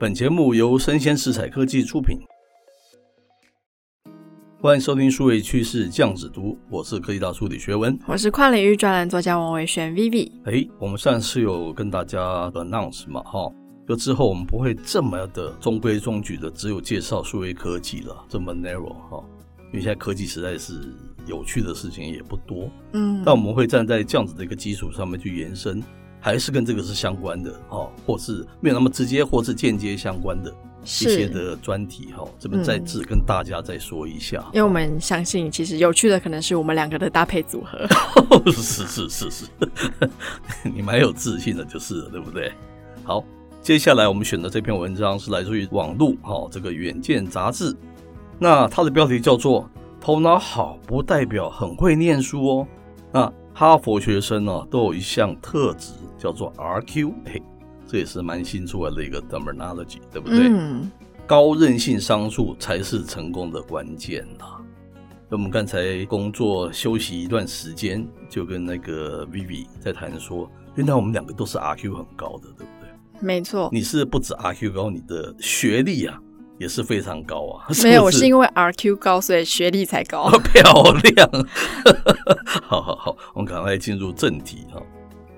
本节目由生鲜食材科技出品，欢迎收听数位趋势酱子读，我是科技大叔李学文，我是跨领域专栏作家王维轩 Vivi。哎，我们上次有跟大家 announce 嘛，哈，就之后我们不会这么的中规中矩的，只有介绍数位科技了，这么 narrow 哈，因为现在科技实在是有趣的事情也不多，嗯，但我们会站在这样子的一个基础上面去延伸。还是跟这个是相关的哦，或是没有那么直接，或是间接相关的一些的专题哈，这边再次跟大家再说一下，因为我们相信，其实有趣的可能是我们两个的搭配组合。是是是是，你蛮有自信的，就是了，对不对？好，接下来我们选的这篇文章是来自于网络哈，这个远见杂志，那它的标题叫做“头脑好不代表很会念书哦”，那。哈佛学生呢，都有一项特质叫做 RQ，嘿，这也是蛮新出来的一个 terminology，对不对？嗯。高韧性商数才是成功的关键呐。那我们刚才工作休息一段时间，就跟那个 Vivi 在谈说，原来我们两个都是 RQ 很高的，对不对？没错。你是不止 RQ 高，你的学历啊。也是非常高啊！是是没有，我是因为 RQ 高，所以学历才高。漂亮！好好好，我们赶快进入正题哈。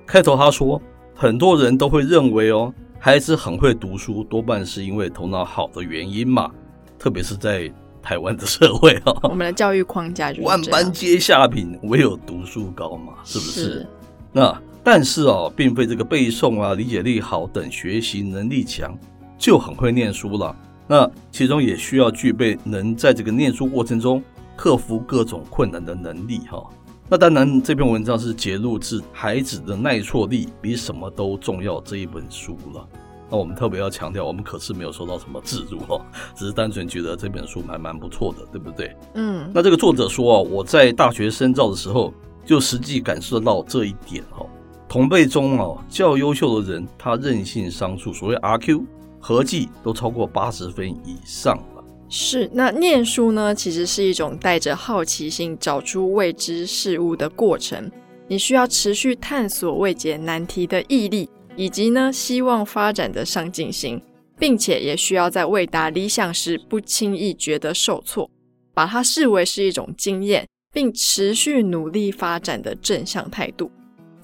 开头他说，很多人都会认为哦，孩子很会读书，多半是因为头脑好的原因嘛。特别是在台湾的社会哈，我们的教育框架就是万般皆下品，唯有读书高嘛，是不是？是。那但是哦，并非这个背诵啊、理解力好等学习能力强就很会念书了。那其中也需要具备能在这个念书过程中克服各种困难的能力哈。那当然，这篇文章是节录自《孩子的耐挫力比什么都重要》这一本书了。那我们特别要强调，我们可是没有收到什么置入哈，只是单纯觉得这本书还蛮不错的，对不对？嗯。那这个作者说啊，我在大学深造的时候就实际感受到这一点哈。同辈中啊较优秀的人，他韧性商数，所谓 RQ。合计都超过八十分以上了。是，那念书呢，其实是一种带着好奇心找出未知事物的过程。你需要持续探索未解难题的毅力，以及呢希望发展的上进心，并且也需要在未达理想时不轻易觉得受挫，把它视为是一种经验，并持续努力发展的正向态度。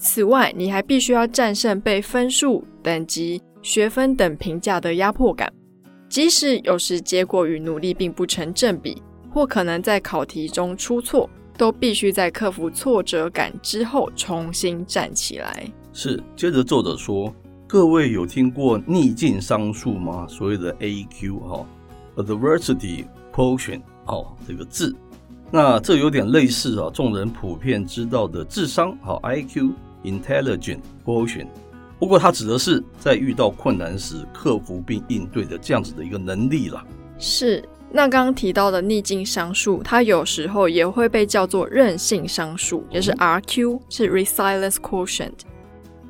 此外，你还必须要战胜被分数等级。学分等评价的压迫感，即使有时结果与努力并不成正比，或可能在考题中出错，都必须在克服挫折感之后重新站起来。是，接着作者说，各位有听过逆境商数吗？所谓的 AQ 哈，Adversity Quotient 哦，这个字，那这有点类似啊，众人普遍知道的智商好 IQ，Intelligent Quotient。不过，它指的是在遇到困难时克服并应对的这样子的一个能力了。是，那刚刚提到的逆境商数，它有时候也会被叫做韧性商数，也是 RQ，是 Resilience Quotient。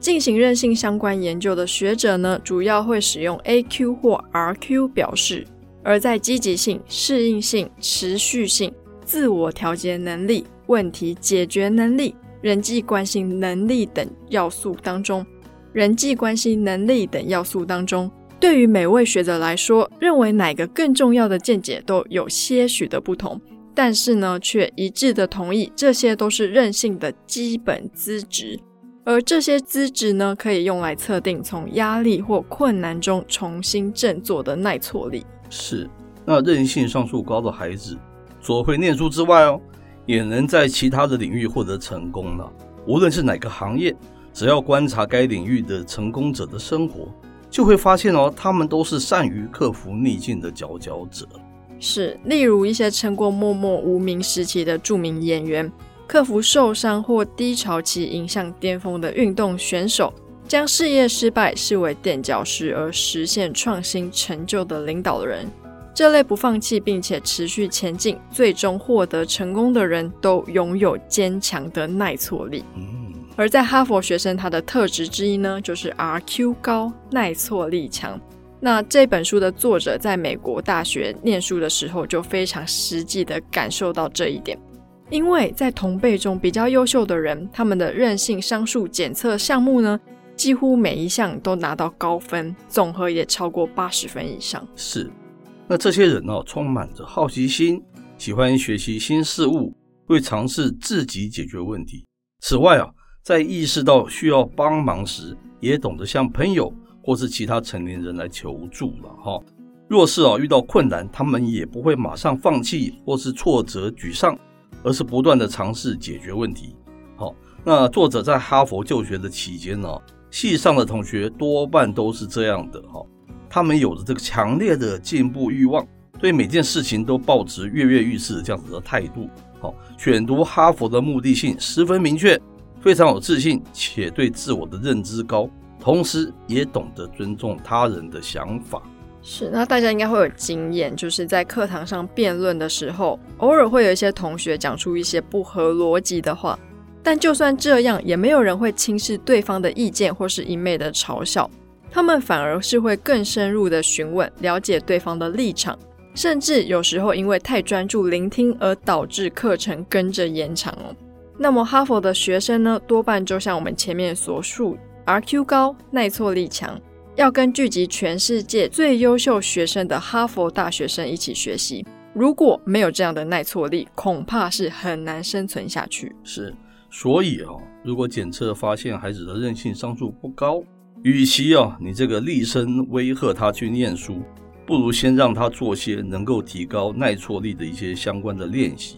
进行韧性相关研究的学者呢，主要会使用 AQ 或 RQ 表示。而在积极性、适应性、持续性、自我调节能力、问题解决能力、人际关系能力等要素当中。人际关系能力等要素当中，对于每位学者来说，认为哪个更重要的见解都有些许的不同，但是呢，却一致的同意这些都是韧性的基本资质，而这些资质呢，可以用来测定从压力或困难中重新振作的耐挫力。是，那韧性上数高的孩子，除了会念书之外哦，也能在其他的领域获得成功了，无论是哪个行业。只要观察该领域的成功者的生活，就会发现哦，他们都是善于克服逆境的佼佼者。是，例如一些撑过默默无名时期的著名演员，克服受伤或低潮期迎向巅峰的运动选手，将事业失败视为垫脚石而实现创新成就的领导人。这类不放弃并且持续前进，最终获得成功的人都拥有坚强的耐挫力。嗯，而在哈佛学生，他的特质之一呢，就是 RQ 高，耐挫力强。那这本书的作者在美国大学念书的时候，就非常实际的感受到这一点。因为在同辈中比较优秀的人，他们的韧性商数检测项目呢，几乎每一项都拿到高分，总和也超过八十分以上。是。那这些人、哦，充满着好奇心，喜欢学习新事物，会尝试自己解决问题。此外啊，在意识到需要帮忙时，也懂得向朋友或是其他成年人来求助了哈。若是啊遇到困难，他们也不会马上放弃或是挫折沮丧，而是不断的尝试解决问题。好，那作者在哈佛就学的期间呢，系上的同学多半都是这样的哈。他们有着这个强烈的进步欲望，对每件事情都抱持跃跃欲试这样子的态度。好，选读哈佛的目的性十分明确，非常有自信，且对自我的认知高，同时也懂得尊重他人的想法。是，那大家应该会有经验，就是在课堂上辩论的时候，偶尔会有一些同学讲出一些不合逻辑的话，但就算这样，也没有人会轻视对方的意见或是一昧的嘲笑。他们反而是会更深入的询问，了解对方的立场，甚至有时候因为太专注聆听而导致课程跟着延长哦。那么哈佛的学生呢，多半就像我们前面所述，RQ 高，耐挫力强，要跟聚集全世界最优秀学生的哈佛大学生一起学习。如果没有这样的耐挫力，恐怕是很难生存下去。是，所以啊，如果检测发现孩子的韧性商数不高，与其啊，你这个厉声威吓他去念书，不如先让他做些能够提高耐挫力的一些相关的练习。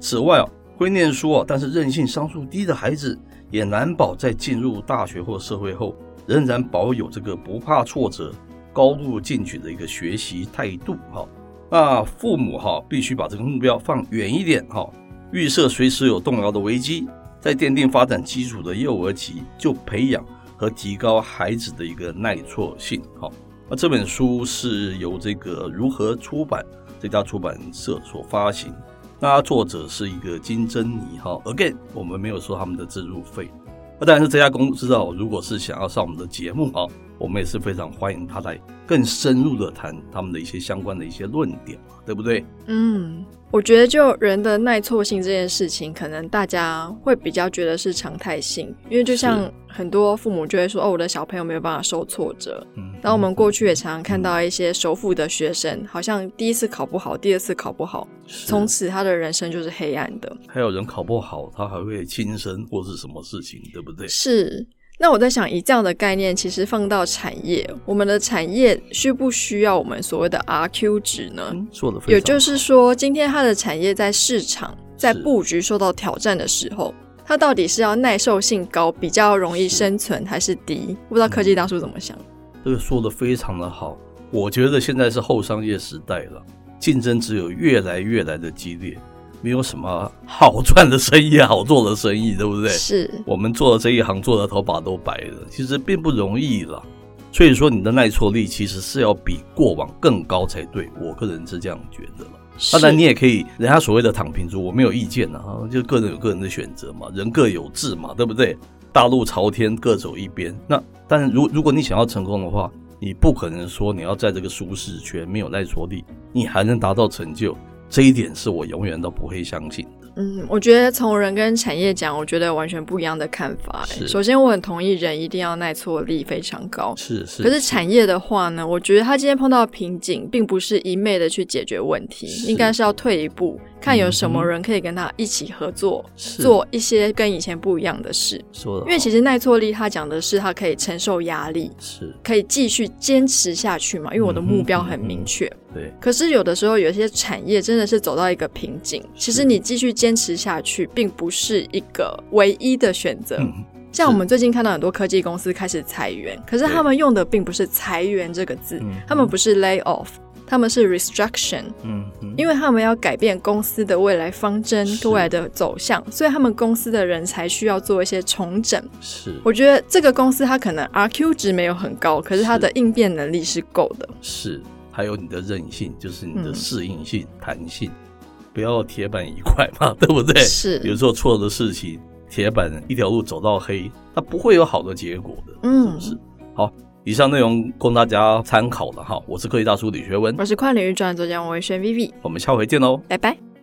此外啊，会念书啊，但是韧性商数低的孩子，也难保在进入大学或社会后，仍然保有这个不怕挫折、高度进取的一个学习态度。哈，那父母哈必须把这个目标放远一点哈，预设随时有动摇的危机，在奠定发展基础的幼儿期就培养。和提高孩子的一个耐挫性，好，那这本书是由这个如何出版这家出版社所发行，那作者是一个金珍妮，哈，again 我们没有收他们的制入费，那当然是这家公司哦，如果是想要上我们的节目啊，我们也是非常欢迎他来更深入的谈他们的一些相关的一些论点嘛，对不对？嗯。我觉得，就人的耐挫性这件事情，可能大家会比较觉得是常态性，因为就像很多父母就会说：“哦，我的小朋友没有办法受挫折。”嗯，然后我们过去也常常看到一些首府的学生，好像第一次考不好，第二次考不好，从此他的人生就是黑暗的。还有人考不好，他还会轻生或是什么事情，对不对？是。那我在想，以这样的概念，其实放到产业，我们的产业需不需要我们所谓的 RQ 值呢？嗯，说的非常好。也就是说，今天它的产业在市场在布局受到挑战的时候，它到底是要耐受性高，比较容易生存，还是低？不知道科技大叔怎么想？这个说的非常的好。我觉得现在是后商业时代了，竞争只有越来越来的激烈。没有什么好赚的生意，好做的生意，对不对？是我们做的这一行，做的头发都白了，其实并不容易了。所以说，你的耐挫力其实是要比过往更高才对。我个人是这样觉得了。当然，你也可以，人家所谓的躺平族，我没有意见啊，就个人有个人的选择嘛，人各有志嘛，对不对？大路朝天，各走一边。那但是，如如果你想要成功的话，你不可能说你要在这个舒适圈没有耐挫力，你还能达到成就。这一点是我永远都不会相信的。嗯，我觉得从人跟产业讲，我觉得完全不一样的看法。首先，我很同意人一定要耐挫力非常高。是是。可是产业的话呢，我觉得他今天碰到瓶颈，并不是一昧的去解决问题，应该是要退一步，看有什么人可以跟他一起合作，做一些跟以前不一样的事。说的。因为其实耐挫力，他讲的是他可以承受压力，是可以继续坚持下去嘛？因为我的目标很明确。对。可是有的时候，有些产业真的是走到一个瓶颈，其实你继续坚持下去。并不是一个唯一的选择。像我们最近看到很多科技公司开始裁员，可是他们用的并不是“裁员”这个字，他们不是 lay off，他们是 restructuring，嗯哼，因为他们要改变公司的未来方针、未来的走向，所以他们公司的人才需要做一些重整。是，我觉得这个公司它可能 RQ 值没有很高，可是它的应变能力是够的。是，还有你的韧性，就是你的适应性、嗯、弹性，不要铁板一块嘛，对不对？是，有时候错的事情，铁板一条路走到黑，它不会有好的结果的。嗯，是不是？好。以上内容供大家参考了哈，我是科技大叔李学文，我是跨领域专栏作家王维轩 Vivi，我们下回见喽，拜拜。